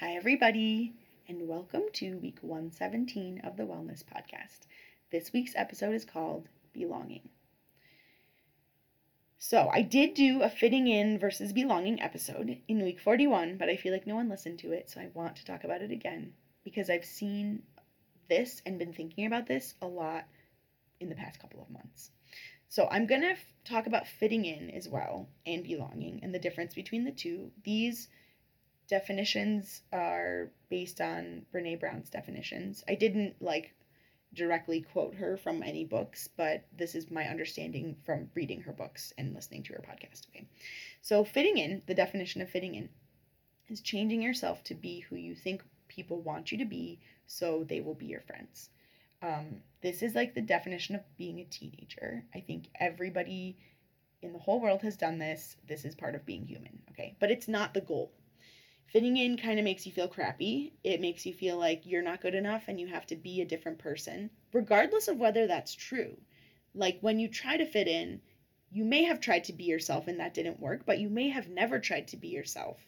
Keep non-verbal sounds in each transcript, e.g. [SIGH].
Hi, everybody, and welcome to week 117 of the Wellness Podcast. This week's episode is called Belonging. So, I did do a fitting in versus belonging episode in week 41, but I feel like no one listened to it, so I want to talk about it again because I've seen this and been thinking about this a lot in the past couple of months. So, I'm going to f- talk about fitting in as well and belonging and the difference between the two. These definitions are based on Brene Brown's definitions. I didn't like directly quote her from any books, but this is my understanding from reading her books and listening to her podcast. Okay. So, fitting in, the definition of fitting in, is changing yourself to be who you think people want you to be so they will be your friends. Um, this is like the definition of being a teenager. I think everybody in the whole world has done this. This is part of being human. Okay. But it's not the goal fitting in kind of makes you feel crappy. It makes you feel like you're not good enough and you have to be a different person, regardless of whether that's true. Like when you try to fit in, you may have tried to be yourself and that didn't work, but you may have never tried to be yourself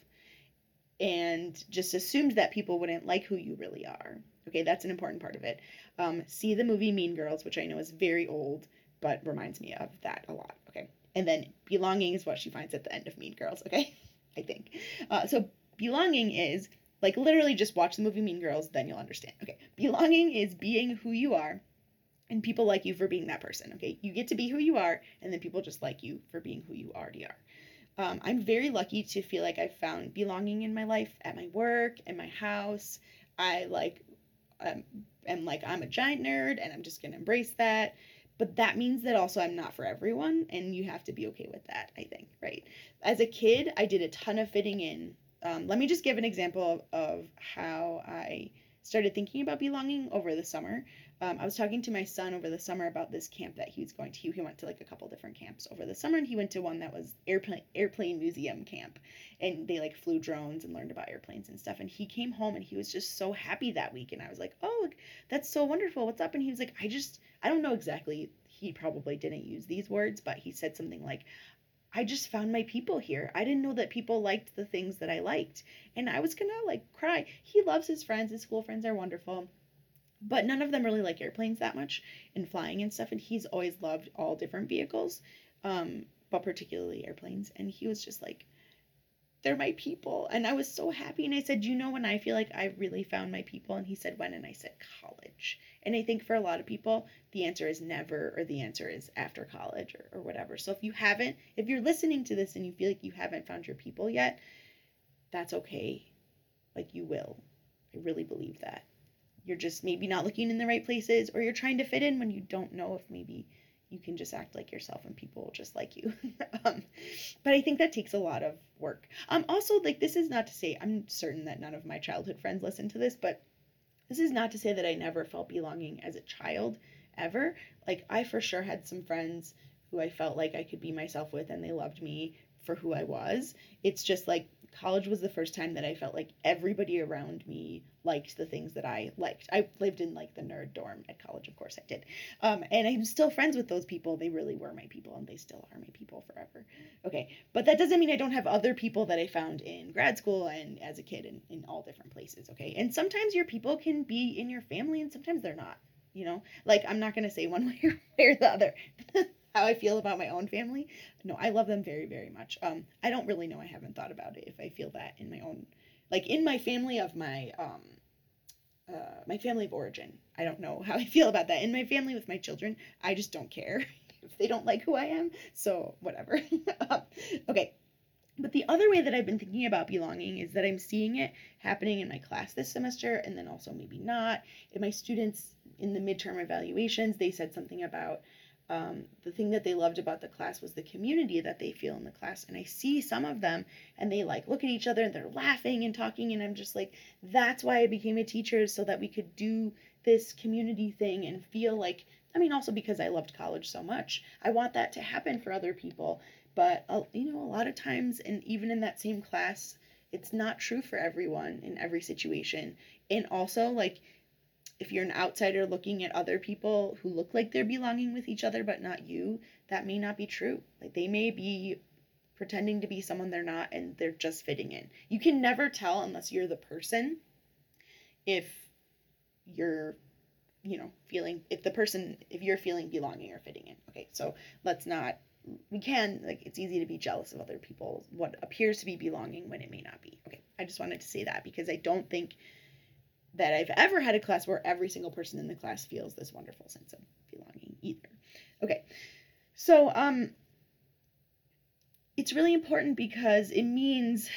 and just assumed that people wouldn't like who you really are. Okay, that's an important part of it. Um, see the movie Mean Girls, which I know is very old, but reminds me of that a lot. Okay, and then belonging is what she finds at the end of Mean Girls. Okay, [LAUGHS] I think. Uh, so belonging is like literally just watch the movie Mean Girls, then you'll understand. Okay, belonging is being who you are and people like you for being that person. Okay, you get to be who you are, and then people just like you for being who you already are. Um, I'm very lucky to feel like I've found belonging in my life at my work, and my house. I like, um, am like I'm a giant nerd, and I'm just gonna embrace that. But that means that also I'm not for everyone, and you have to be okay with that. I think, right? As a kid, I did a ton of fitting in um, let me just give an example of, of, how I started thinking about belonging over the summer. Um, I was talking to my son over the summer about this camp that he was going to. He went to like a couple different camps over the summer, and he went to one that was airplane airplane museum camp, and they like flew drones and learned about airplanes and stuff. And he came home and he was just so happy that week, and I was like, "Oh, that's so wonderful! What's up?" And he was like, "I just I don't know exactly." He probably didn't use these words, but he said something like, I just found my people here. I didn't know that people liked the things that I liked. And I was gonna like cry. He loves his friends, his school friends are wonderful. But none of them really like airplanes that much and flying and stuff. And he's always loved all different vehicles, um, but particularly airplanes. And he was just like, they're my people. And I was so happy. And I said, you know when I feel like I really found my people? And he said, when? And I said, college. And I think for a lot of people, the answer is never, or the answer is after college or, or whatever. So if you haven't, if you're listening to this and you feel like you haven't found your people yet, that's okay. Like you will. I really believe that. You're just maybe not looking in the right places, or you're trying to fit in when you don't know if maybe you can just act like yourself and people will just like you. [LAUGHS] um, but I think that takes a lot of work. Um, also, like this is not to say I'm certain that none of my childhood friends listen to this, but this is not to say that I never felt belonging as a child ever. Like I for sure had some friends who I felt like I could be myself with and they loved me for who I was. It's just like college was the first time that I felt like everybody around me liked the things that I liked. I lived in like the nerd dorm at college, of course I did. Um, and I'm still friends with those people. They really were my people and they still are my people forever. Okay. But that doesn't mean I don't have other people that I found in grad school and as a kid in, in all different places. Okay. And sometimes your people can be in your family and sometimes they're not. You know, like I'm not going to say one [LAUGHS] way or the other. [LAUGHS] how I feel about my own family. No, I love them very, very much. Um, I don't really know. I haven't thought about it if I feel that in my own, like in my family of my, um, uh, my family of origin. I don't know how I feel about that. In my family with my children, I just don't care [LAUGHS] if they don't like who I am. So whatever. [LAUGHS] um, okay. But the other way that I've been thinking about belonging is that I'm seeing it happening in my class this semester and then also maybe not. In my students in the midterm evaluations, they said something about um, the thing that they loved about the class was the community that they feel in the class. And I see some of them and they like look at each other and they're laughing and talking. And I'm just like, that's why I became a teacher so that we could do this community thing and feel like, I mean, also because I loved college so much. I want that to happen for other people. But, uh, you know, a lot of times, and even in that same class, it's not true for everyone in every situation. And also, like, if you're an outsider looking at other people who look like they're belonging with each other but not you, that may not be true. Like they may be pretending to be someone they're not and they're just fitting in. You can never tell unless you're the person if you're you know feeling if the person if you're feeling belonging or fitting in. Okay, so let's not we can like it's easy to be jealous of other people what appears to be belonging when it may not be. Okay, I just wanted to say that because I don't think that I've ever had a class where every single person in the class feels this wonderful sense of belonging either. Okay. So um it's really important because it means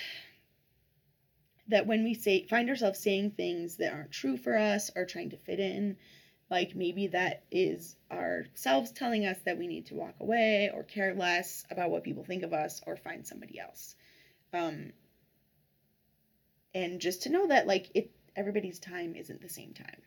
that when we say find ourselves saying things that aren't true for us or trying to fit in, like maybe that is ourselves telling us that we need to walk away or care less about what people think of us or find somebody else. Um, and just to know that like it everybody's time isn't the same time.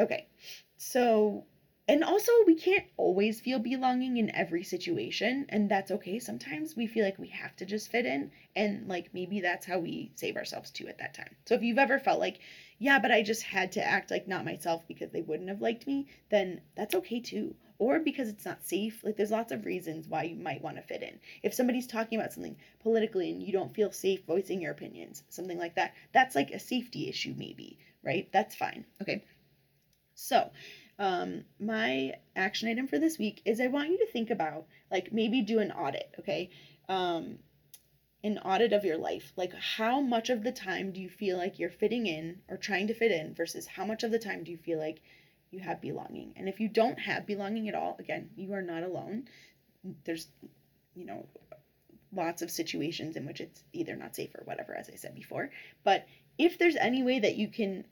Okay. So and also we can't always feel belonging in every situation and that's okay sometimes we feel like we have to just fit in and like maybe that's how we save ourselves too at that time so if you've ever felt like yeah but i just had to act like not myself because they wouldn't have liked me then that's okay too or because it's not safe like there's lots of reasons why you might want to fit in if somebody's talking about something politically and you don't feel safe voicing your opinions something like that that's like a safety issue maybe right that's fine okay so um, my action item for this week is I want you to think about, like, maybe do an audit, okay? Um, an audit of your life. Like, how much of the time do you feel like you're fitting in or trying to fit in versus how much of the time do you feel like you have belonging? And if you don't have belonging at all, again, you are not alone. There's, you know, lots of situations in which it's either not safe or whatever, as I said before. But if there's any way that you can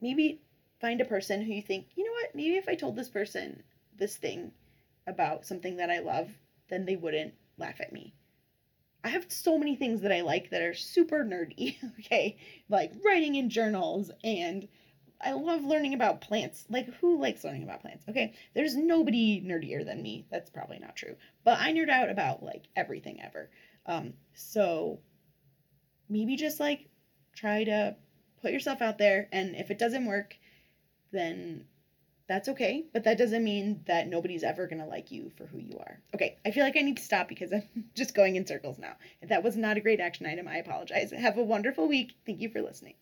maybe find a person who you think, you know what, maybe if I told this person this thing about something that I love, then they wouldn't laugh at me. I have so many things that I like that are super nerdy, [LAUGHS] okay? Like writing in journals and I love learning about plants. Like who likes learning about plants? Okay? There's nobody nerdier than me. That's probably not true. But I nerd out about like everything ever. Um so maybe just like try to put yourself out there and if it doesn't work, then that's okay. But that doesn't mean that nobody's ever going to like you for who you are. Okay, I feel like I need to stop because I'm [LAUGHS] just going in circles now. If that was not a great action item, I apologize. Have a wonderful week. Thank you for listening.